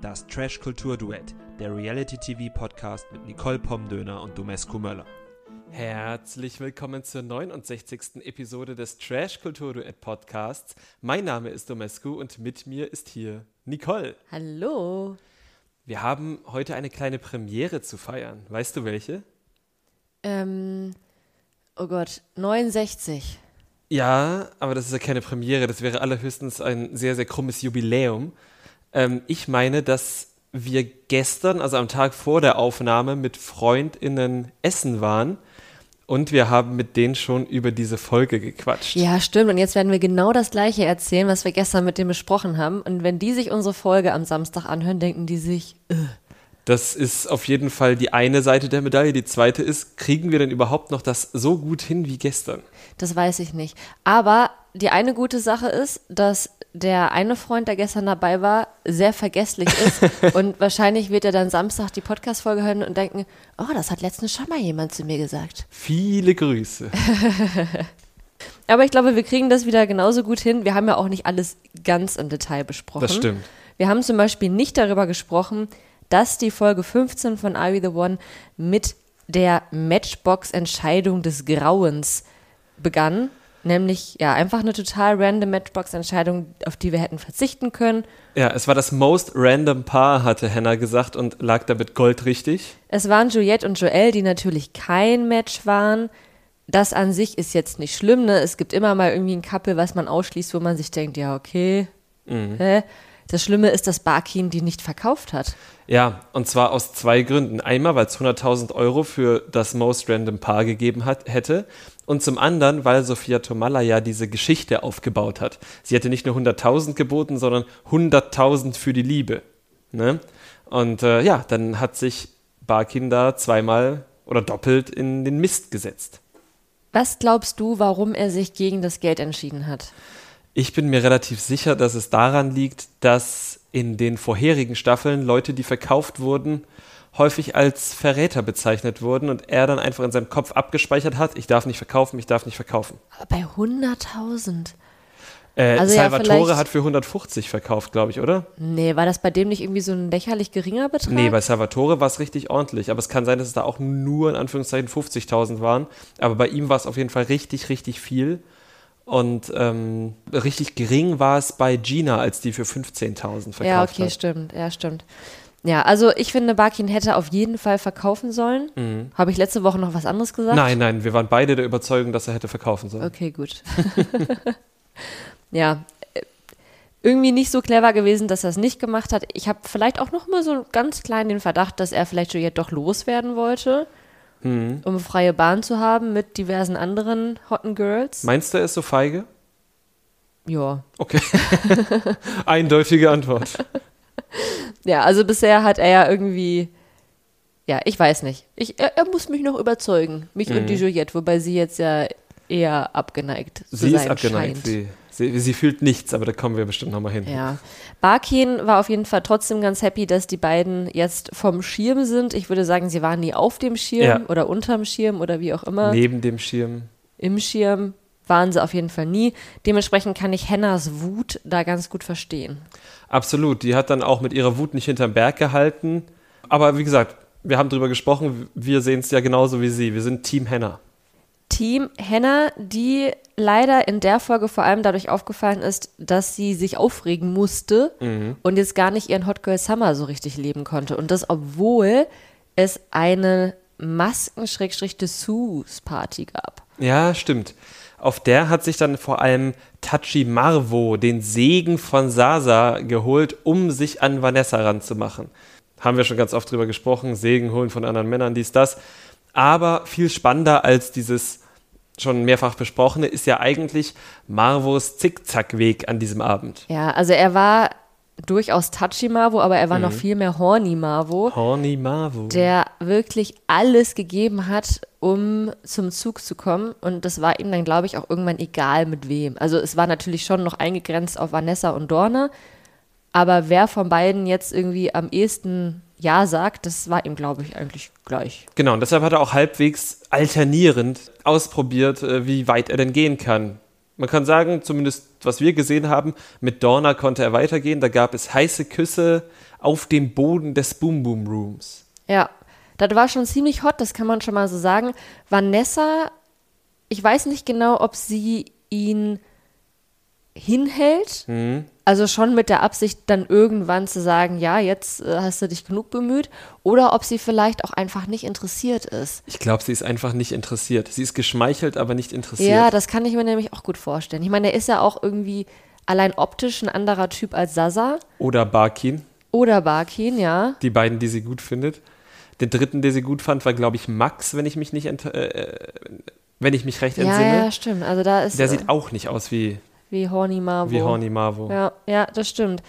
Das Trash-Kultur-Duett, der Reality-TV-Podcast mit Nicole Pomdöner und Domescu Möller. Herzlich willkommen zur 69. Episode des Trash Kultur Duett Podcasts. Mein Name ist Domescu und mit mir ist hier Nicole. Hallo. Wir haben heute eine kleine Premiere zu feiern. Weißt du welche? Ähm, oh Gott, 69. Ja, aber das ist ja keine Premiere. Das wäre allerhöchstens ein sehr, sehr krummes Jubiläum. Ähm, ich meine, dass wir gestern, also am Tag vor der Aufnahme, mit FreundInnen essen waren und wir haben mit denen schon über diese Folge gequatscht. Ja, stimmt. Und jetzt werden wir genau das Gleiche erzählen, was wir gestern mit denen besprochen haben. Und wenn die sich unsere Folge am Samstag anhören, denken die sich, äh. Das ist auf jeden Fall die eine Seite der Medaille. Die zweite ist, kriegen wir denn überhaupt noch das so gut hin wie gestern? Das weiß ich nicht. Aber die eine gute Sache ist, dass der eine Freund, der gestern dabei war, sehr vergesslich ist. und wahrscheinlich wird er dann Samstag die Podcast-Folge hören und denken, oh, das hat letztens schon mal jemand zu mir gesagt. Viele Grüße. Aber ich glaube, wir kriegen das wieder genauso gut hin. Wir haben ja auch nicht alles ganz im Detail besprochen. Das stimmt. Wir haben zum Beispiel nicht darüber gesprochen, dass die Folge 15 von Are We the One mit der Matchbox-Entscheidung des Grauens begann. Nämlich, ja, einfach eine total random Matchbox-Entscheidung, auf die wir hätten verzichten können. Ja, es war das most random Paar, hatte Hannah gesagt und lag damit goldrichtig. Es waren Juliette und Joel, die natürlich kein Match waren. Das an sich ist jetzt nicht schlimm, ne? Es gibt immer mal irgendwie ein Couple, was man ausschließt, wo man sich denkt, ja, okay. Mhm. Hä? Das Schlimme ist, dass Barkin die nicht verkauft hat. Ja, und zwar aus zwei Gründen. Einmal, weil es 100.000 Euro für das Most Random Paar gegeben hat, hätte. Und zum anderen, weil Sophia Tomalla ja diese Geschichte aufgebaut hat. Sie hätte nicht nur 100.000 geboten, sondern 100.000 für die Liebe. Ne? Und äh, ja, dann hat sich Barkin da zweimal oder doppelt in den Mist gesetzt. Was glaubst du, warum er sich gegen das Geld entschieden hat? Ich bin mir relativ sicher, dass es daran liegt, dass in den vorherigen Staffeln Leute, die verkauft wurden, häufig als Verräter bezeichnet wurden und er dann einfach in seinem Kopf abgespeichert hat, ich darf nicht verkaufen, ich darf nicht verkaufen. Aber bei 100.000? Äh, Also ja, Salvatore vielleicht- hat für 150 verkauft, glaube ich, oder? Nee, war das bei dem nicht irgendwie so ein lächerlich geringer Betrag? Nee, bei Salvatore war es richtig ordentlich, aber es kann sein, dass es da auch nur in Anführungszeichen 50.000 waren, aber bei ihm war es auf jeden Fall richtig, richtig viel. Und ähm, richtig gering war es bei Gina, als die für 15.000 verkauft Ja, okay, hat. stimmt. Ja, stimmt. Ja, also ich finde, Barkin hätte auf jeden Fall verkaufen sollen. Habe ich letzte Woche noch was anderes gesagt? Mhm. Nein, nein, wir waren beide der Überzeugung, dass er hätte verkaufen sollen. Okay, gut. ja, äh, irgendwie nicht so clever gewesen, dass er es nicht gemacht hat. Ich habe vielleicht auch noch mal so ganz klein den Verdacht, dass er vielleicht Juliette doch loswerden wollte, Mhm. um freie Bahn zu haben mit diversen anderen hotten Girls. Meinst du, er ist so feige? Ja. Okay. Eindeutige Antwort. Ja, also bisher hat er ja irgendwie, ja, ich weiß nicht. Ich, er, er muss mich noch überzeugen, mich und die Juliette, wobei sie jetzt ja eher abgeneigt zu Mhm. Sie sein ist abgeneigt. scheint. Sie, sie, sie fühlt nichts, aber da kommen wir bestimmt nochmal hin. Ja. Barkin war auf jeden Fall trotzdem ganz happy, dass die beiden jetzt vom Schirm sind. Ich würde sagen, sie waren nie auf dem Schirm Ja. oder unterm Schirm oder wie auch immer. Neben dem Schirm. Im Schirm waren sie auf jeden Fall nie. Dementsprechend kann ich Hennas Wut da ganz gut verstehen. Absolut. Die hat dann auch mit ihrer Wut nicht hinterm Berg gehalten. Aber wie gesagt, wir haben drüber gesprochen. Wir sehen es ja genauso wie sie. Wir sind Team Henna. Team Henna, die leider in der Folge vor allem dadurch aufgefallen ist, dass sie sich aufregen musste und jetzt gar nicht ihren Hot Girl Summer so richtig leben konnte. Und das, obwohl es eine Masken-Dessous-Party gab. Ja, stimmt. Auf der hat sich dann vor allem Tachi Marvo den Segen von Sasa geholt, um sich an Vanessa ranzumachen. Haben wir schon ganz oft drüber gesprochen, Segen holen von anderen Männern, dies, das. Aber viel spannender als dieses schon mehrfach besprochene ist ja eigentlich Marvos Zickzackweg an diesem Abend. Ja, also er war durchaus touchy Marvo, aber er war noch viel mehr horny Marvo, Horny Marvo. der wirklich alles gegeben hat, um zum Zug zu kommen. Und das war ihm dann, glaube ich, auch irgendwann egal mit wem. Also es war natürlich schon noch eingegrenzt auf Vanessa und Dorna, aber wer von beiden jetzt irgendwie am ehesten Ja sagt, das war ihm, glaube ich, eigentlich gleich. Genau, und deshalb hat er auch halbwegs alternierend ausprobiert, äh, wie weit er denn gehen kann. Man kann sagen, zumindest was wir gesehen haben, mit Dorna konnte er weitergehen. Da gab es heiße Küsse auf dem Boden des Boom Boom Rooms. Ja, das war schon ziemlich hot, das kann man schon mal so sagen. Vanessa, ich weiß nicht genau, ob sie ihn hinhält. Mhm. Also schon mit der Absicht, dann irgendwann zu sagen, ja, jetzt äh, hast du dich genug bemüht. Oder ob sie vielleicht auch einfach nicht interessiert ist. Ich glaube, sie ist einfach nicht interessiert. Sie ist geschmeichelt, aber nicht interessiert. Ja, das kann ich mir nämlich auch gut vorstellen. Ich meine, er ist ja auch irgendwie allein optisch ein anderer Typ als Sasa Oder Barkin, oder Barkin, ja. die beiden, die sie gut findet. Den dritten, den sie gut fand, war, glaube ich, Max, wenn ich mich nicht ent äh, wenn ich mich recht Ja, entsinne. ja, stimmt. Also da ist Der äh, sieht auch nicht aus wie, wie Horny Marvo. wie Horny Marvo. Ja, ja, das stimmt.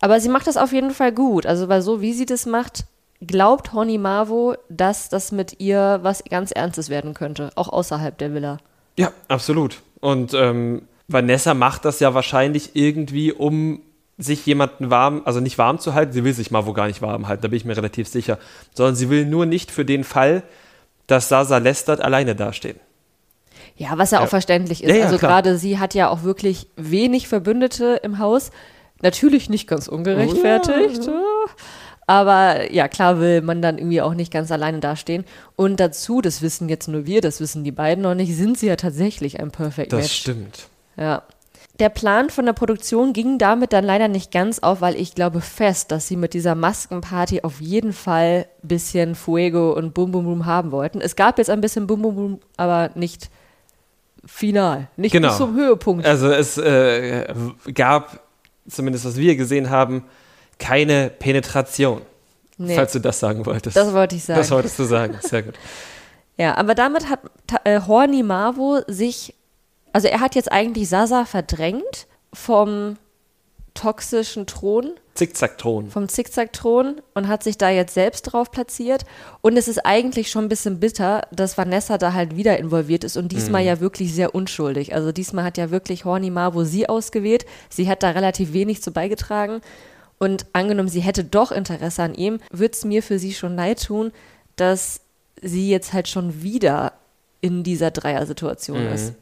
Aber sie macht das auf jeden Fall gut. Also, weil so wie sie das macht, glaubt Horny Marvo, dass das mit ihr was ganz Ernstes werden könnte, auch außerhalb der Villa. Ja, absolut. Und ähm, Vanessa macht das ja wahrscheinlich irgendwie, um sich jemanden warm, also nicht warm zu halten. Sie will sich Marvo gar nicht warm halten, da bin ich mir relativ sicher. Sondern sie will nur nicht für den Fall, dass Sasa lästert, alleine dastehen. Ja, was ja, Ja. auch verständlich ist. Ja, ja, also gerade sie hat ja auch wirklich wenig Verbündete im Haus. Natürlich nicht ganz ungerechtfertigt. Aber ja, klar will man dann irgendwie auch nicht ganz alleine dastehen. Und dazu, das wissen jetzt nur wir, das wissen die beiden noch nicht, sind sie ja tatsächlich ein Perfect Das Match. stimmt. Ja. Der Plan von der Produktion ging damit dann leider nicht ganz auf, weil ich glaube fest, dass sie mit dieser Maskenparty auf jeden Fall ein bisschen Fuego und Bum Bum Bum haben wollten. Es gab jetzt ein bisschen Bum Bum Bum, aber nicht final. Nicht Genau. bis zum Höhepunkt. Also es äh, gab, zumindest was wir gesehen haben, keine Penetration. Nee, Falls du das sagen wolltest. das wollte ich sagen. Das wolltest du sagen. Sehr gut. Ja, aber damit hat äh, Horny Marvo sich, also er hat jetzt eigentlich Sasa verdrängt vom toxischen Thron, Zickzack-Thron. vom Zickzack-Thron und hat sich da jetzt selbst drauf platziert. Und es ist eigentlich schon ein bisschen bitter, dass Vanessa da halt wieder involviert ist und diesmal Mhm. ja wirklich sehr unschuldig. Also diesmal hat ja wirklich Horny Marvo sie ausgewählt. Sie hat da relativ wenig zu beigetragen. Und angenommen, sie hätte doch Interesse an ihm, würde es mir für sie schon leid tun, dass sie jetzt halt schon wieder in dieser Dreier-Situation Mhm. ist.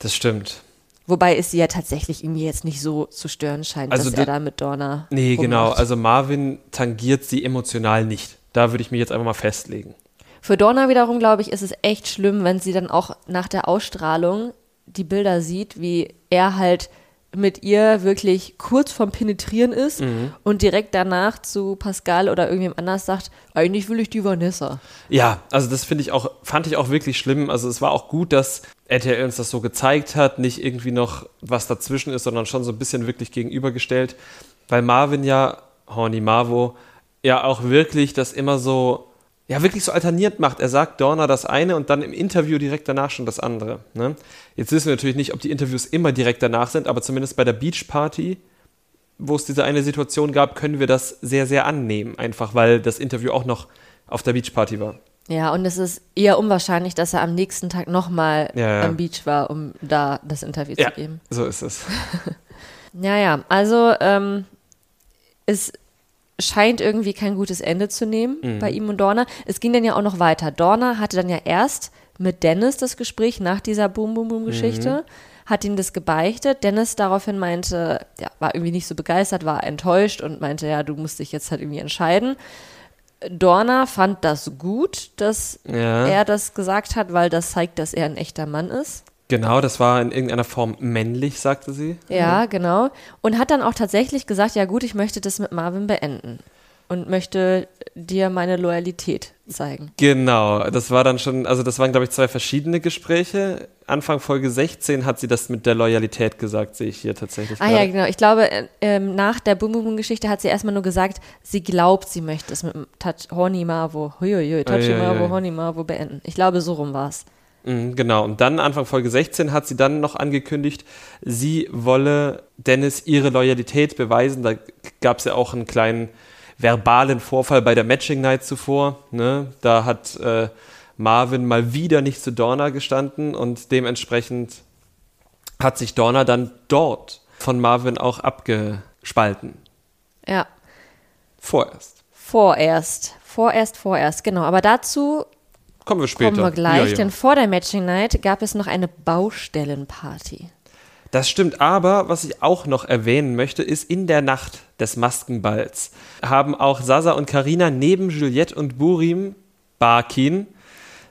Das stimmt. Wobei es sie ja tatsächlich irgendwie jetzt nicht so zu stören scheint, Also dass er da- mit Dorna. Nee, genau. rummacht. Also Marvin tangiert sie emotional nicht. Da würde ich mich jetzt einfach mal festlegen. Für Dorna wiederum, glaube ich, ist es echt schlimm, wenn sie dann auch nach der Ausstrahlung die Bilder sieht, wie er halt mit ihr wirklich kurz vorm Penetrieren ist Mhm. und direkt danach zu Pascal oder irgendjemand anders sagt, eigentlich will ich die Vanessa. Ja, also das finde ich auch, fand ich auch wirklich schlimm. Also es war auch gut, dass RTL uns das so gezeigt hat, nicht irgendwie noch was dazwischen ist, sondern schon so ein bisschen wirklich gegenübergestellt. Weil Marvin ja, Horny Marvo, ja auch wirklich das immer so, ja wirklich so alterniert macht. Er sagt Dorna das eine und dann im Interview direkt danach schon das andere. Ne? Jetzt wissen wir natürlich nicht, ob die Interviews immer direkt danach sind, aber zumindest bei der Beach Party wo es diese eine Situation gab, können wir das sehr, sehr annehmen. Einfach weil das Interview auch noch auf der Beachparty war. Ja, und es ist eher unwahrscheinlich, dass er am nächsten Tag nochmal Ja, ja. am Beach war, um da das Interview Ja, zu geben. so ist es. Ja, ja, also ähm, es scheint irgendwie kein gutes Ende zu nehmen Mhm. bei ihm und Dorna. Es ging dann ja auch noch weiter. Dorna hatte dann ja erst mit Dennis das Gespräch nach dieser Boom Boom Boom Geschichte, hat ihm das gebeichtet. Dennis daraufhin meinte, ja, war irgendwie nicht so begeistert, war enttäuscht und meinte, ja, du musst dich jetzt halt irgendwie entscheiden. Dorna fand das gut, dass Ja. er das gesagt hat, weil das zeigt, dass er ein echter Mann ist. Genau, das war in irgendeiner Form männlich, sagte sie. Ja, genau. Und hat dann auch tatsächlich gesagt, ja gut, ich möchte das mit Marvin beenden und möchte dir meine Loyalität zeigen. Genau, das war dann schon, also das waren, glaube ich, zwei verschiedene Gespräche. Anfang Folge 16 hat sie das mit der Loyalität gesagt, sehe ich hier tatsächlich. Ah ja, gerade. genau. Ich glaube, äh, ähm, nach der Bum Bum Geschichte hat sie erstmal nur gesagt, sie glaubt, sie möchte es mit Touch Horny Marvo, huiuiui, Touchy Uiuiui. Marvo, Horny Marvo beenden. Ich glaube, so rum war es. Mhm, Genau, und dann Anfang Folge 16 hat sie dann noch angekündigt, sie wolle Dennis ihre Loyalität beweisen. Da gab es ja auch einen kleinen verbalen Vorfall bei der Matching Night zuvor. Ne? Da hat äh, Marvin mal wieder nicht zu Dorna gestanden und dementsprechend hat sich Dorna dann dort von Marvin auch abgespalten. Ja, Vorerst. vorerst. Vorerst, vorerst, genau. Aber dazu kommen wir später. Kommen wir gleich, Ja, ja. denn vor der Matching Night gab es noch eine Baustellenparty. Das stimmt, aber was ich auch noch erwähnen möchte, ist in der Nacht des Maskenballs haben auch Sasa und Karina neben Juliette und Burim Barkin,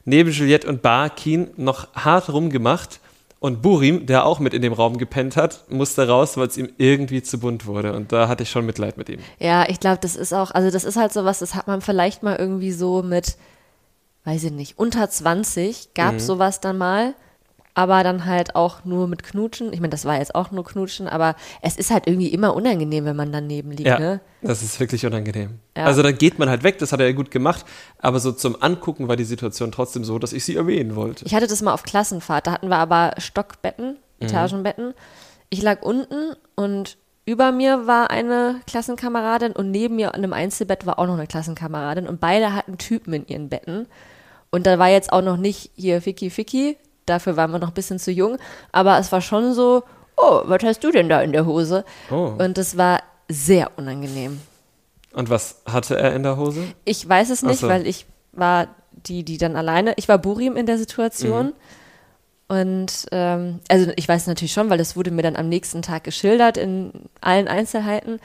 neben Juliette und Barkin noch hart rumgemacht und Burim, der auch mit in dem Raum gepennt hat, musste raus, weil es ihm irgendwie zu bunt wurde und da hatte ich schon Mitleid mit ihm. Ja, ich glaube, das ist auch, also das ist halt so was, das hat man vielleicht mal irgendwie so mit, weiß ich nicht, unter 20 gab Mhm. sowas dann mal, aber dann halt auch nur mit Knutschen. Ich meine, das war jetzt auch nur Knutschen, aber es ist halt irgendwie immer unangenehm, wenn man daneben liegt, Ja, ne? das ist wirklich unangenehm. Ja. Also dann geht man halt weg, das hat er ja gut gemacht, aber so zum Angucken war die Situation trotzdem so, dass ich sie erwähnen wollte. Ich hatte das mal auf Klassenfahrt, da hatten wir aber Stockbetten, Mhm. Etagenbetten. Ich lag unten und über mir war eine Klassenkameradin und neben mir in einem Einzelbett war auch noch eine Klassenkameradin und beide hatten Typen in ihren Betten. Und da war jetzt auch noch nicht hier Ficky Ficky, dafür waren wir noch ein bisschen zu jung, aber es war schon so, oh, was hast du denn da in der Hose? Oh. Und es war sehr unangenehm. Und was hatte er in der Hose? Ich weiß es nicht, so. weil ich war die, die dann alleine, ich war Burim in der Situation. Mhm. Und ähm, also ich weiß natürlich schon, weil das wurde mir dann am nächsten Tag geschildert in allen Einzelheiten.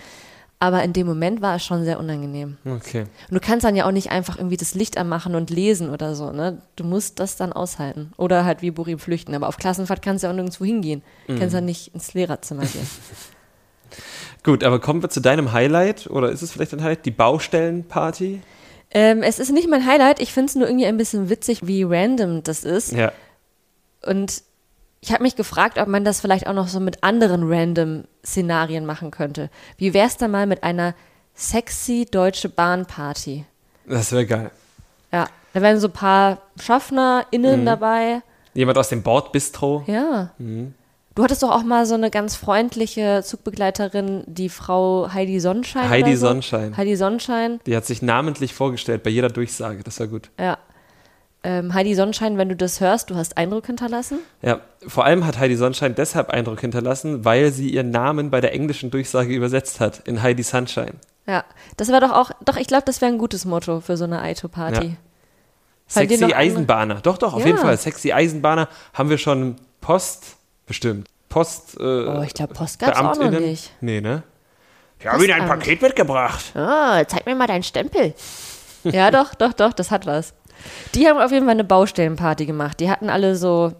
Aber in dem Moment war es schon sehr unangenehm. Okay. Und du kannst dann ja auch nicht einfach irgendwie das Licht anmachen und lesen oder so, ne? Du musst das dann aushalten. Oder halt wie Burim flüchten. Aber auf Klassenfahrt kannst du ja auch nirgendwo hingehen. Du Mhm. kannst ja nicht ins Lehrerzimmer gehen. Gut, aber kommen wir zu deinem Highlight oder ist es vielleicht ein Highlight? Die Baustellenparty? ähm, es ist nicht mein Highlight. Ich finde es nur irgendwie ein bisschen witzig, wie random das ist. Ja. Und ich habe mich gefragt, ob man das vielleicht auch noch so mit anderen random Szenarien machen könnte. Wie wäre es da mal mit einer sexy deutsche Bahnparty? Das wäre geil. Ja, da wären so ein paar SchaffnerInnen Mhm. dabei. Jemand aus dem Bordbistro? Ja. Mhm. Du hattest doch auch mal so eine ganz freundliche Zugbegleiterin, die Frau Heidi Sonnenschein. Heidi so. Sonnenschein. Heidi Sonnenschein, Die hat sich namentlich vorgestellt bei jeder Durchsage. Das war gut. ja. Ähm, Heidi Sonnenschein, wenn du das hörst, du hast Eindruck hinterlassen. Ja, vor allem hat Heidi Sonnenschein deshalb Eindruck hinterlassen, weil sie ihren Namen bei der englischen Durchsage übersetzt hat in Heidi Sunshine. Ja, das wäre doch auch, doch, ich glaube, das wäre ein gutes Motto für so eine Aito-Party. Ja. Sexy andere- Eisenbahner. Doch, doch, auf Ja. jeden Fall. Sexy Eisenbahner haben wir schon Post bestimmt. Post. Äh, Oh, ich glaube, Post gab's auch noch nicht. Nee, ne? Ich habe Ihnen ein. Paket mitgebracht. Oh, zeig mir mal deinen Stempel. ja, doch, doch, doch, das hat was. Die haben auf jeden Fall eine Baustellenparty gemacht. Die hatten alle so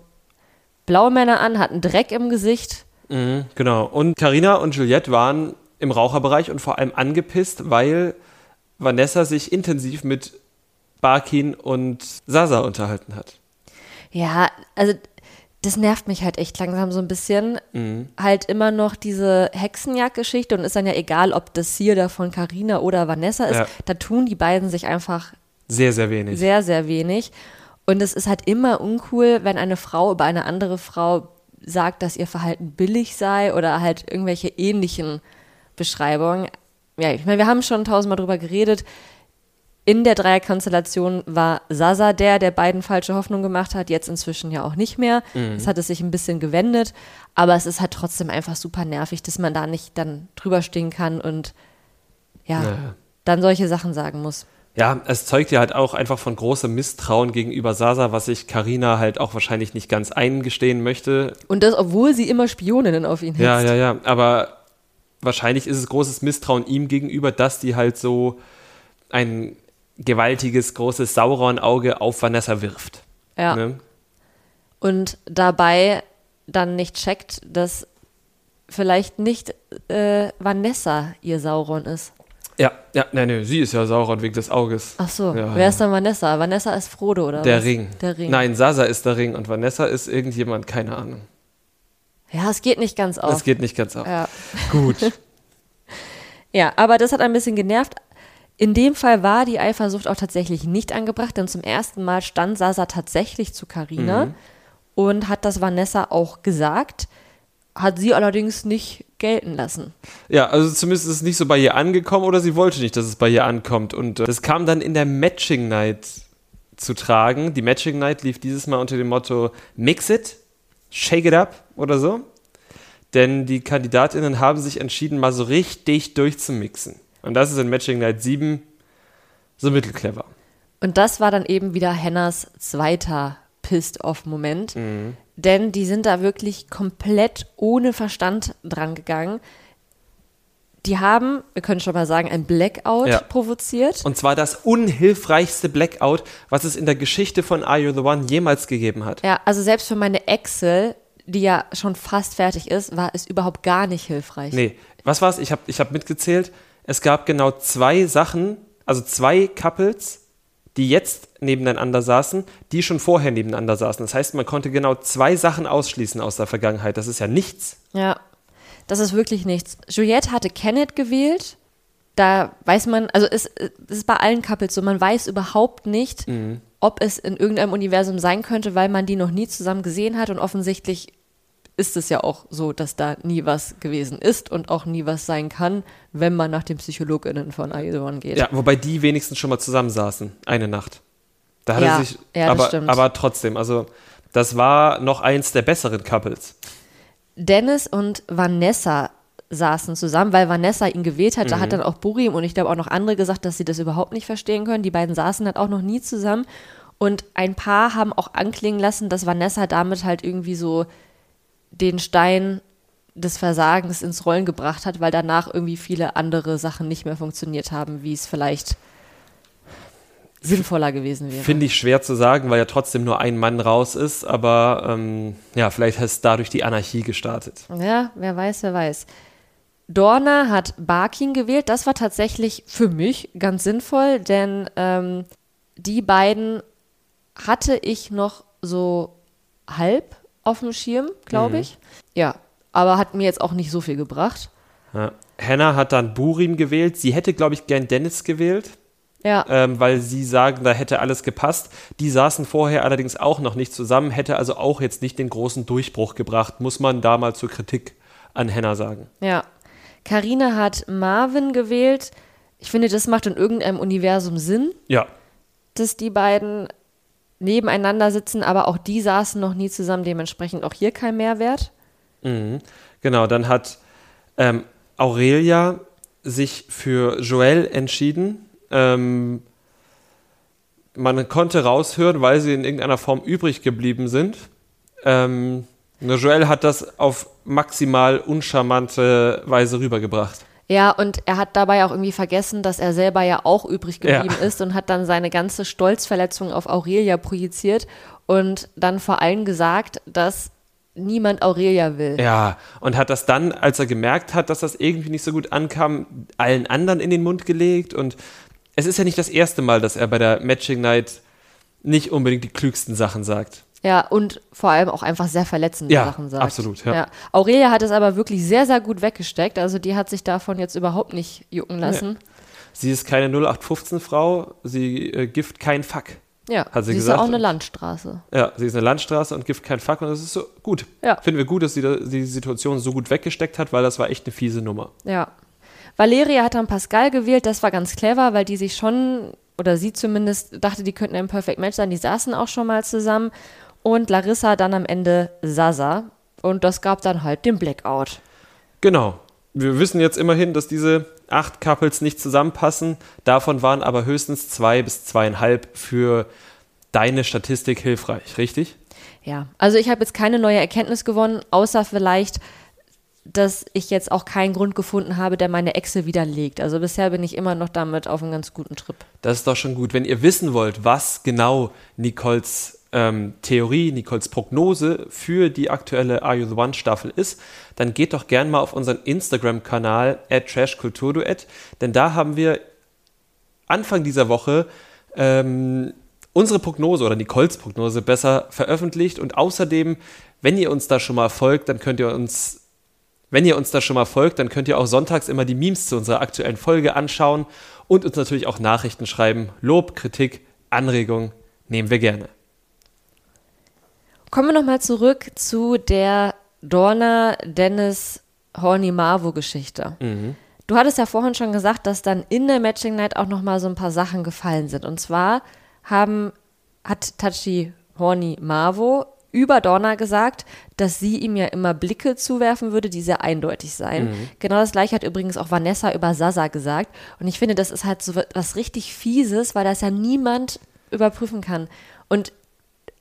blaue Männer an, hatten Dreck im Gesicht. Mhm, genau. Und Karina und Juliette waren im Raucherbereich und vor allem angepisst, weil Vanessa sich intensiv mit Barkin und Sasa unterhalten hat. Ja, also das nervt mich halt echt langsam so ein bisschen. Mhm. Halt immer noch diese Hexenjagd-Geschichte und ist dann ja egal, ob das hier da von Carina oder Vanessa ist. Ja. Da tun die beiden sich einfach Sehr, sehr wenig. sehr, sehr wenig. Und es ist halt immer uncool, wenn eine Frau über eine andere Frau sagt, dass ihr Verhalten billig sei oder halt irgendwelche ähnlichen Beschreibungen. Ja, ich meine, wir haben schon tausendmal drüber geredet. In der Dreierkonstellation war Sasa der, der beiden falsche Hoffnung gemacht hat, jetzt inzwischen ja auch nicht mehr. Es hat es sich ein bisschen gewendet, aber es ist halt trotzdem einfach super nervig, dass man da nicht dann drüber stehen kann und ja, Ja. dann solche Sachen sagen muss. Ja, es zeugt ja halt auch einfach von großem Misstrauen gegenüber Sasa, was sich Karina halt auch wahrscheinlich nicht ganz eingestehen möchte. Und das, obwohl sie immer Spioninnen auf ihn hitzt. Ja, ja, ja. Aber wahrscheinlich ist es großes Misstrauen ihm gegenüber, dass die halt so ein gewaltiges, großes Sauron-Auge auf Vanessa wirft. Ja. Ne? Und dabei dann nicht checkt, dass vielleicht nicht äh, Vanessa ihr Sauron ist. Ja, ja, nein, nein, sie ist ja Sauron wegen des Auges. Ach so, Ja, wer ja. ist dann Vanessa? Vanessa ist Frodo, oder Der was? Ring. Der Ring. Nein, Sasa ist der Ring und Vanessa ist irgendjemand, keine Ahnung. Ja, es geht nicht ganz auf. geht nicht ganz auf. Ja. Gut. ja, aber das hat ein bisschen genervt. In dem Fall war die Eifersucht auch tatsächlich nicht angebracht, denn zum ersten Mal stand Sasa tatsächlich zu Karina Mhm. und hat das Vanessa auch gesagt, hat sie allerdings nicht gelten lassen. Ja, also zumindest ist es nicht so bei ihr angekommen oder sie wollte nicht, dass es bei ihr ankommt. Und äh, das kam dann in der Matching Night zu tragen. Die Matching Night lief dieses Mal unter dem Motto Mix it, shake it up oder so. Denn die KandidatInnen haben sich entschieden, mal so richtig durchzumixen. Und das ist in Matching Night 7 so mittelclever. Und das war dann eben wieder Hennas zweiter Pissed-Off-Moment. Denn die sind da wirklich komplett ohne Verstand dran gegangen. Die haben, wir können schon mal sagen, ein Blackout Ja. provoziert. Und zwar das unhilfreichste Blackout, was es in der Geschichte von Are You the One jemals gegeben hat. Ja, also selbst für meine Excel, die ja schon fast fertig ist, war es überhaupt gar nicht hilfreich. Nee, was war's? Ich habe ich hab mitgezählt. Es gab genau zwei Sachen, also zwei Couples, die jetzt nebeneinander saßen, die schon vorher nebeneinander saßen. Das heißt, man konnte genau zwei Sachen ausschließen aus der Vergangenheit. Das ist ja nichts. Ja, das ist wirklich nichts. Juliette hatte Kenneth gewählt. Da weiß man, also es, es ist bei allen Couples so, man weiß überhaupt nicht, Mhm. ob es in irgendeinem Universum sein könnte, weil man die noch nie zusammen gesehen hat und offensichtlich ist es ja auch so, dass da nie was gewesen ist und auch nie was sein kann, wenn man nach den PsychologInnen von One geht. Ja, wobei die wenigstens schon mal zusammensaßen, eine Nacht. Da hat Ja, er sich, ja, aber, stimmt. aber trotzdem, also das war noch eins der besseren Couples. Dennis und Vanessa saßen zusammen, weil Vanessa ihn gewählt hat. Da Mhm. hat dann auch Burim und ich glaube auch noch andere gesagt, dass sie das überhaupt nicht verstehen können. Die beiden saßen halt auch noch nie zusammen. Und ein paar haben auch anklingen lassen, dass Vanessa damit halt irgendwie so den Stein des Versagens ins Rollen gebracht hat, weil danach irgendwie viele andere Sachen nicht mehr funktioniert haben, wie es vielleicht sinnvoller gewesen wäre. Finde ich schwer zu sagen, weil ja trotzdem nur ein Mann raus ist, aber ähm, ja, vielleicht ist dadurch die Anarchie gestartet. Ja, wer weiß, wer weiß. Dorna hat Barkin gewählt. Das war tatsächlich für mich ganz sinnvoll, denn ähm, die beiden hatte ich noch so halb auf dem Schirm, glaube ich. Ja, aber hat mir jetzt auch nicht so viel gebracht. Ja. Hannah hat dann Burim gewählt. Sie hätte, glaube ich, gern Dennis gewählt, Ja, ähm, weil sie sagen, da hätte alles gepasst. Die saßen vorher allerdings auch noch nicht zusammen, hätte also auch jetzt nicht den großen Durchbruch gebracht, muss man da mal zur Kritik an Hannah sagen. ja. Karina hat Marvin gewählt. Ich finde, das macht in irgendeinem Universum Sinn. Ja, dass die beiden nebeneinander sitzen, aber auch die saßen noch nie zusammen, dementsprechend auch hier kein Mehrwert. Genau, dann hat ähm, Aurelia sich für Joel entschieden. Ähm, man konnte raushören, weil sie in irgendeiner Form übrig geblieben sind. Ähm, nur Joel hat das auf maximal uncharmante Weise rübergebracht. Ja, und er hat dabei auch irgendwie vergessen, dass er selber ja auch übrig geblieben Ja. ist und hat dann seine ganze Stolzverletzung auf Aurelia projiziert und dann vor allem gesagt, dass niemand Aurelia will. Ja, und hat das dann, als er gemerkt hat, dass das irgendwie nicht so gut ankam, allen anderen in den Mund gelegt. Und es ist ja nicht das erste Mal, dass er bei der Matching Night nicht unbedingt die klügsten Sachen sagt. Ja, und vor allem auch einfach sehr verletzende Ja, Sachen sagt. absolut, ja. Aurelia hat es aber wirklich sehr, sehr gut weggesteckt. Also die hat sich davon jetzt überhaupt nicht jucken lassen. Sie ist keine 0815-Frau, sie äh, gift kein Fuck. Ja, Hat sie sie ist gesagt. ja auch eine Landstraße. Ja, sie ist eine Landstraße und gift kein Fuck und das ist so gut. Ja. Finden wir gut, dass sie da, die Situation so gut weggesteckt hat, weil das war echt eine fiese Nummer. Ja. Valeria hat dann Pascal gewählt, das war ganz clever, weil die sich schon, oder sie zumindest, dachte, die könnten ein Perfect Match sein. Die saßen auch schon mal zusammen. Und Larissa dann am Ende Sasa. Und das gab dann halt den Blackout. Genau. Wir wissen jetzt immerhin, dass diese acht Couples nicht zusammenpassen. Davon waren aber höchstens zwei bis zweieinhalb für deine Statistik hilfreich, richtig? Ja, also ich habe jetzt keine neue Erkenntnis gewonnen, außer vielleicht, dass ich jetzt auch keinen Grund gefunden habe, der meine Excel widerlegt. Also bisher bin ich immer noch damit auf einem ganz guten Trip. Das ist doch schon gut. Wenn ihr wissen wollt, was genau Nicoles ähm, Theorie, Nicoles Prognose für die aktuelle Are You the One Staffel ist, dann geht doch gern mal auf unseren Instagram-Kanal @trashkulturduett, denn da haben wir Anfang dieser Woche ähm, unsere Prognose oder Nicoles Prognose besser veröffentlicht und außerdem, wenn ihr uns da schon mal folgt, dann könnt ihr uns wenn ihr uns da schon mal folgt, dann könnt ihr auch sonntags immer die Memes zu unserer aktuellen Folge anschauen und uns natürlich auch Nachrichten schreiben. Lob, Kritik, Anregung nehmen wir gerne. Kommen wir nochmal zurück zu der Dorna Dennis Horny Marvo Geschichte. Du hattest ja vorhin schon gesagt, dass dann in der Matching Night auch nochmal so ein paar Sachen gefallen sind. Und zwar haben, hat Tachi Horny Marvo über Dorna gesagt, dass sie ihm ja immer Blicke zuwerfen würde, die sehr eindeutig seien. Genau das gleiche hat übrigens auch Vanessa über Sasa gesagt. Und ich finde, das ist halt so was richtig Fieses, weil das ja niemand überprüfen kann. Und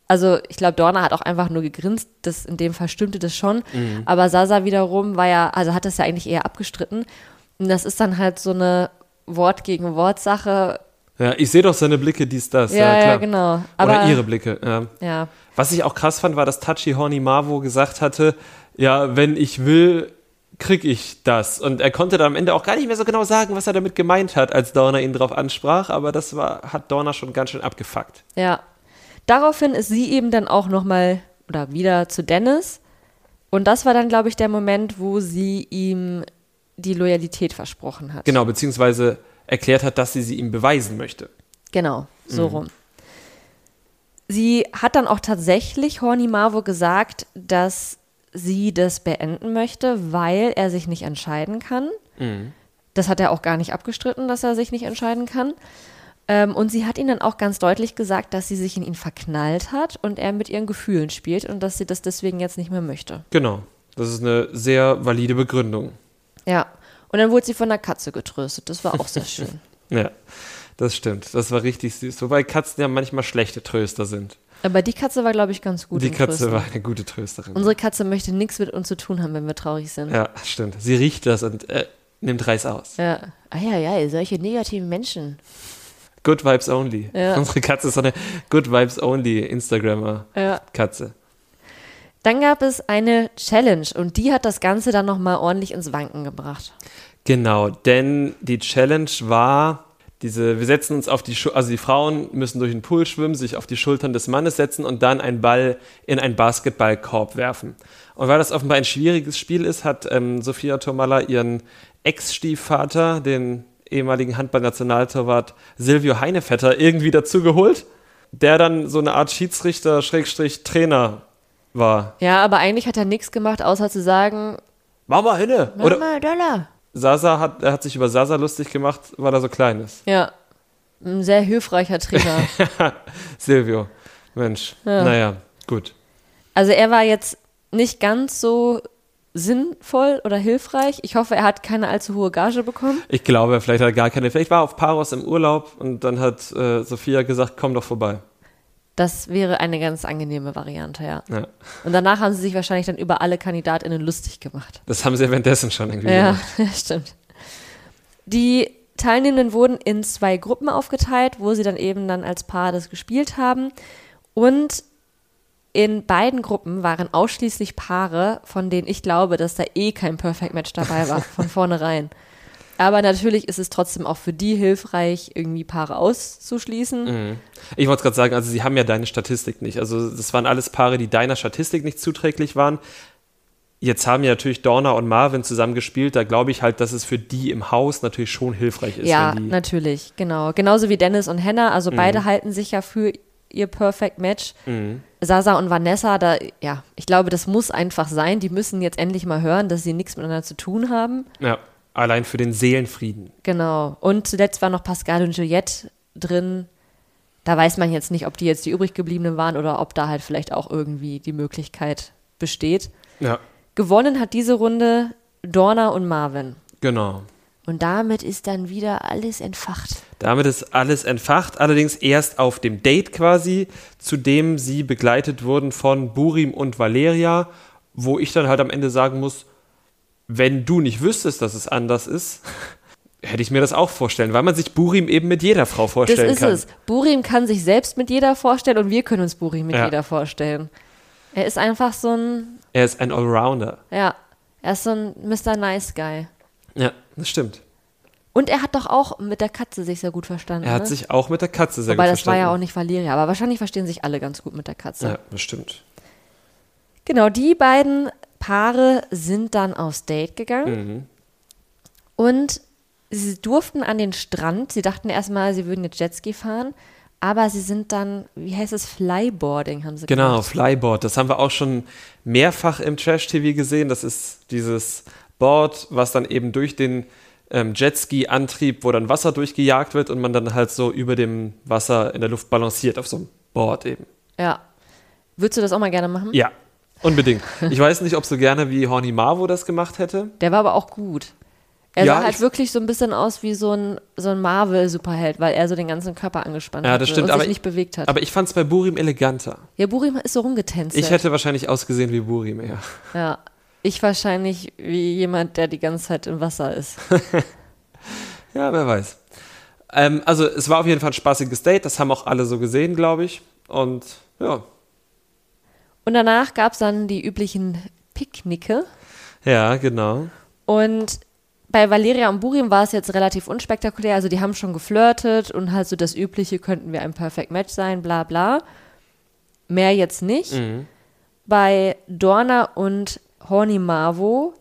also ich glaube, Dorna hat auch einfach nur gegrinst, das in dem Fall stimmte das schon. Aber Sasa wiederum war ja, also hat das ja eigentlich eher abgestritten. Und das ist dann halt so eine Wort gegen Wort Sache. Ja, ich sehe doch seine Blicke, dies, das. Ja, Ja, ja, genau. Aber Oder ihre Blicke. Ja. ja, Was ich auch krass fand, war, dass Tachi Horny Marvo gesagt hatte, ja, wenn ich will, krieg ich das. Und er konnte dann am Ende auch gar nicht mehr so genau sagen, was er damit gemeint hat, als Dorna ihn darauf ansprach, aber das war, hat Dorna schon ganz schön abgefuckt. ja. Daraufhin ist sie eben dann auch nochmal oder wieder zu Dennis. Und das war dann, glaube ich, der Moment, wo sie ihm die Loyalität versprochen hat. Genau, beziehungsweise erklärt hat, dass sie sie ihm beweisen möchte. Genau, so rum. Sie hat dann auch tatsächlich Horny Marvo gesagt, dass sie das beenden möchte, weil er sich nicht entscheiden kann. Das hat er auch gar nicht abgestritten, dass er sich nicht entscheiden kann. Ähm, und sie hat ihm dann auch ganz deutlich gesagt, dass sie sich in ihn verknallt hat und er mit ihren Gefühlen spielt und dass sie das deswegen jetzt nicht mehr möchte. Genau. Das ist eine sehr valide Begründung. Ja. Und dann wurde sie von der Katze getröstet. Das war auch sehr schön. Ja, das stimmt. Das war richtig süß. Wobei Katzen ja manchmal schlechte Tröster sind. Aber die Katze war, glaube ich, ganz gut. Die Katze Trösten. war eine gute Trösterin. Unsere Katze möchte nichts mit uns zu tun haben, wenn wir traurig sind. ja, stimmt. Sie riecht das und äh, nimmt Reis aus. Ja. Ah ja, ja, solche negativen Menschen. Good Vibes Only. Ja. Unsere Katze ist so eine Good Vibes Only Instagrammer-Katze. Ja. Dann gab es eine Challenge und die hat das Ganze dann nochmal ordentlich ins Wanken gebracht. Genau, denn die Challenge war diese, wir setzen uns auf die, Schu also die Frauen müssen durch den Pool schwimmen, sich auf die Schultern des Mannes setzen und dann einen Ball in einen Basketballkorb werfen. Und weil das offenbar ein schwieriges Spiel ist, hat ähm, Sophia Tomalla ihren Ex-Stiefvater, den ehemaligen Handballnationaltorwart Silvio Heinevetter, irgendwie dazu geholt, der dann so eine Art Schiedsrichter, Schrägstrich, Trainer war. Ja, aber eigentlich hat er nichts gemacht, außer zu sagen, Mach mal hinne! Oder Mama, Dollar. Sasa hat, er hat sich über Sasa lustig gemacht, weil er so klein ist. Ja, ein sehr hilfreicher Trainer. Silvio. Mensch. Ja. Naja, gut. also er war jetzt nicht ganz so sinnvoll oder hilfreich. Ich hoffe, er hat keine allzu hohe Gage bekommen. Ich glaube, vielleicht hat er gar keine. Vielleicht war er auf Paros im Urlaub und dann hat äh, Sophia gesagt, komm doch vorbei. Das wäre eine ganz angenehme Variante, ja. Ja. Und danach haben sie sich wahrscheinlich dann über alle KandidatInnen lustig gemacht. Das haben sie währenddessen schon irgendwie Ja, gemacht. stimmt. Die Teilnehmenden wurden in zwei Gruppen aufgeteilt, wo sie dann eben dann als Paar das gespielt haben. Und in beiden Gruppen waren ausschließlich Paare, von denen ich glaube, dass da eh kein Perfect Match dabei war, von vornherein. Aber natürlich ist es trotzdem auch für die hilfreich, irgendwie Paare auszuschließen. Ich wollte gerade sagen, also sie haben ja deine Statistik nicht. Also das waren alles Paare, die deiner Statistik nicht zuträglich waren. Jetzt haben ja natürlich Dorna und Marvin zusammen gespielt. Da glaube ich halt, dass es für die im Haus natürlich schon hilfreich ist. Ja, natürlich, genau. Genauso wie Dennis und Hannah, also beide halten sich ja für ihr Perfect Match. Sasa und Vanessa, da, ja, ich glaube, das muss einfach sein. Die müssen jetzt endlich mal hören, dass sie nichts miteinander zu tun haben. ja, allein für den Seelenfrieden. Genau. Und zuletzt war noch Pascal und Juliette drin. Da weiß man jetzt nicht, ob die jetzt die übrig gebliebenen waren oder ob da halt vielleicht auch irgendwie die Möglichkeit besteht. Ja, Gewonnen hat diese Runde Dorna und Marvin. genau. Und damit ist dann wieder alles entfacht. Damit ist alles entfacht, allerdings erst auf dem Date quasi, zu dem sie begleitet wurden von Burim und Valeria, wo ich dann halt am Ende sagen muss, wenn du nicht wüsstest, dass es anders ist, hätte ich mir das auch vorstellen, weil man sich Burim eben mit jeder Frau Das vorstellen ist kann. es. Burim kann sich selbst mit jeder vorstellen und wir können uns Burim mit Ja. jeder vorstellen. Er ist einfach so ein, Er ist ein Allrounder. ja, er ist so ein Mr. Nice Guy. Ja, das stimmt. Und er hat doch auch mit der Katze sich sehr gut verstanden. Er hat ne? sich auch mit der Katze sehr Wobei gut das verstanden. war ja auch nicht Valeria, aber wahrscheinlich verstehen sich alle ganz gut mit der Katze. Ja, das stimmt. Genau, die beiden Paare sind dann aufs Date gegangen Mhm. und sie durften an den Strand. Sie dachten erstmal, sie würden jetzt Jetski fahren, aber sie sind dann, wie heißt es, Flyboarding haben sie Genau, gemacht. Flyboard. Das haben wir auch schon mehrfach im Trash-TV gesehen. Das ist dieses Board, was dann eben durch den ähm, Jetski-Antrieb, wo dann Wasser durchgejagt wird und man dann halt so über dem Wasser in der Luft balanciert auf so einem Board eben. Ja. Würdest du das auch mal gerne machen? Ja, unbedingt. Ich weiß nicht, ob so gerne wie Horny Marvo das gemacht hätte. Der war aber auch gut. Er Ja, sah halt ich- wirklich so ein bisschen aus wie so ein, so ein Marvel-Superheld, weil er so den ganzen Körper angespannt Ja, hat das stimmt, und aber sich ich- nicht bewegt hat. Aber ich fand es bei Burim eleganter. ja, Burim ist so rumgetänzelt. Ich hätte wahrscheinlich ausgesehen wie Burim, ja. Ja, ich wahrscheinlich wie jemand, der die ganze Zeit im Wasser ist. Ja, wer weiß. Ähm, also es war auf jeden Fall ein spaßiges Date, das haben auch alle so gesehen, glaube ich. Und ja, Und danach gab es dann die üblichen Picknicke. ja, genau. Und bei Valeria und Burim war es jetzt relativ unspektakulär. Also die haben schon geflirtet und halt so das Übliche, könnten wir ein Perfect Match sein, bla bla. Mehr jetzt nicht. Mhm. Bei Dorna und Horny Marvo,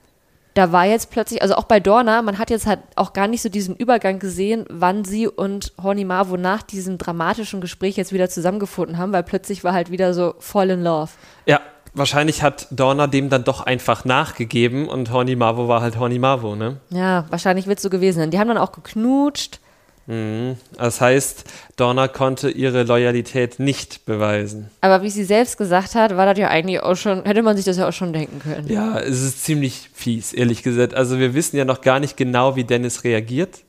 da war jetzt plötzlich, also auch bei Dorna, man hat jetzt halt auch gar nicht so diesen Übergang gesehen, wann sie und Horny Marvo nach diesem dramatischen Gespräch jetzt wieder zusammengefunden haben, weil plötzlich war halt wieder so voll in love. Ja, wahrscheinlich hat Dorna dem dann doch einfach nachgegeben und Horny Marvo war halt Horny Marvo, ne? Ja, wahrscheinlich wird es so gewesen sein. Die haben dann auch geknutscht. Mhm. Das heißt, Dorna konnte ihre Loyalität nicht beweisen. Aber wie sie selbst gesagt hat, war das ja eigentlich auch schon, hätte man sich das ja auch schon denken können. Ja, es ist ziemlich fies, ehrlich gesagt. Also wir wissen ja noch gar nicht genau, wie Dennis reagiert.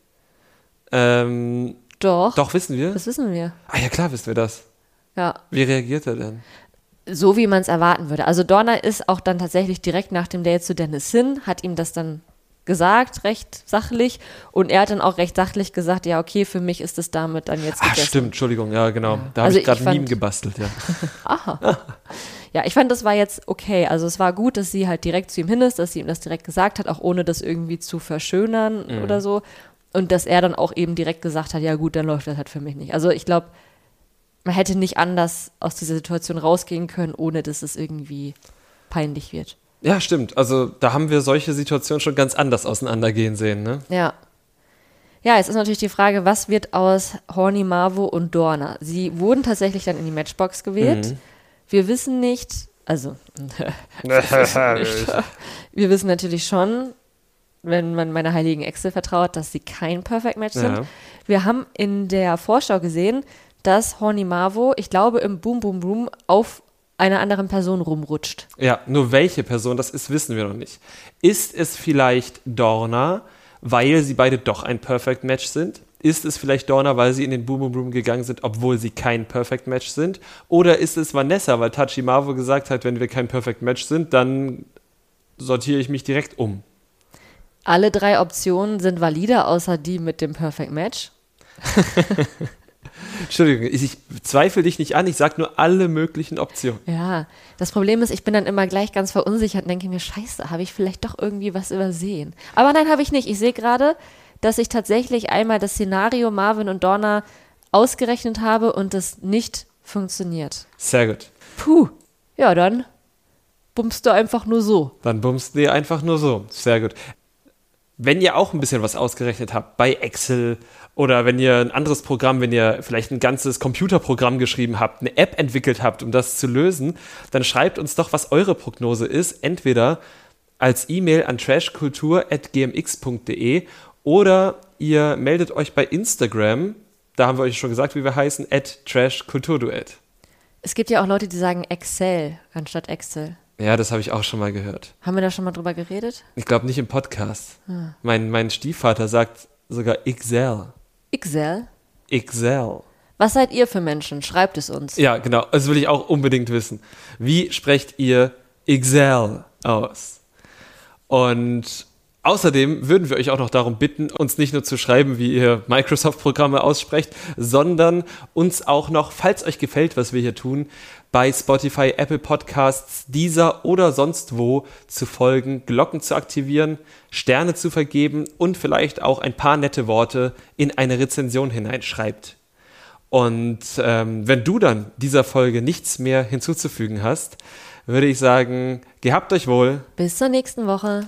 Ähm, Doch, doch, wissen wir? das wissen wir. Ah ja, klar wissen wir das. Ja, Wie reagiert er denn? so wie man es erwarten würde. Also Dorna ist auch dann tatsächlich direkt nach dem Date zu Dennis hin, hat ihm das dann gesagt, recht sachlich. Und er hat dann auch recht sachlich gesagt, ja, okay, für mich ist es damit dann jetzt Ach, gegessen. stimmt, Entschuldigung, ja, genau. Da habe Also ich gerade ein Meme gebastelt, ja. Ja, ich fand, das war jetzt okay. Also es war gut, dass sie halt direkt zu ihm hin ist, dass sie ihm das direkt gesagt hat, auch ohne das irgendwie zu verschönern Mhm. oder so. Und dass er dann auch eben direkt gesagt hat, ja gut, dann läuft das halt für mich nicht. Also ich glaube, man hätte nicht anders aus dieser Situation rausgehen können, ohne dass es irgendwie peinlich wird. Ja, stimmt. Also da haben wir solche Situationen schon ganz anders auseinandergehen sehen, ne? Ja. Ja, jetzt ist natürlich die Frage, was wird aus Horny Marvo und Dorna? Sie wurden tatsächlich dann in die Matchbox gewählt. Mhm. Wir wissen nicht, also wir wissen natürlich schon, wenn man meiner heiligen Excel vertraut, dass sie kein Perfect Match sind. Ja. Wir haben in der Vorschau gesehen, dass Horny Marvo, ich glaube, im Boom Boom Boom auf einer anderen Person rumrutscht. Ja, nur welche Person das ist, wissen wir noch nicht. Ist es vielleicht Dorna, weil sie beide doch ein Perfect Match sind? Ist es vielleicht Dorna, weil sie in den Boom Boom Boom gegangen sind, obwohl sie kein Perfect Match sind? Oder ist es Vanessa, weil Tachi Marvo gesagt hat, wenn wir kein Perfect Match sind, dann sortiere ich mich direkt um? Alle drei Optionen sind valide, außer die mit dem Perfect Match. Entschuldigung, ich, zweifle dich nicht an, ich sage nur alle möglichen Optionen. Ja, das Problem ist, ich bin dann immer gleich ganz verunsichert und denke mir, scheiße, habe ich vielleicht doch irgendwie was übersehen. Aber nein, habe ich nicht. Ich sehe gerade, dass ich tatsächlich einmal das Szenario Marvin und Donna ausgerechnet habe und das nicht funktioniert. Sehr gut. Puh, ja, dann bummst du einfach nur so. Dann bummst du dir einfach nur so. Sehr gut. Wenn ihr auch ein bisschen was ausgerechnet habt bei Excel oder wenn ihr ein anderes Programm, wenn ihr vielleicht ein ganzes Computerprogramm geschrieben habt, eine App entwickelt habt, um das zu lösen, dann schreibt uns doch, was eure Prognose ist. Entweder als E-Mail an trashkultur.gmx.de oder ihr meldet euch bei Instagram, da haben wir euch schon gesagt, wie wir heißen, at trashkulturduett. Es gibt ja auch Leute, die sagen Excel anstatt Excel. Ja, das habe ich auch schon mal gehört. Haben wir da schon mal drüber geredet? Ich glaube nicht im Podcast. Mein, mein Stiefvater sagt sogar XL. Excel? XL. Was seid ihr für Menschen? Schreibt es uns. Ja, genau. Das will ich auch unbedingt wissen. Wie sprecht ihr XL aus? Und außerdem würden wir euch auch noch darum bitten, uns nicht nur zu schreiben, wie ihr Microsoft-Programme aussprecht, sondern uns auch noch, falls euch gefällt, was wir hier tun, bei Spotify, Apple Podcasts, dieser oder sonst wo zu folgen, Glocken zu aktivieren, Sterne zu vergeben und vielleicht auch ein paar nette Worte in eine Rezension hineinschreibt. Und ähm, wenn du dann dieser Folge nichts mehr hinzuzufügen hast, würde ich sagen, gehabt euch wohl. Bis zur nächsten Woche.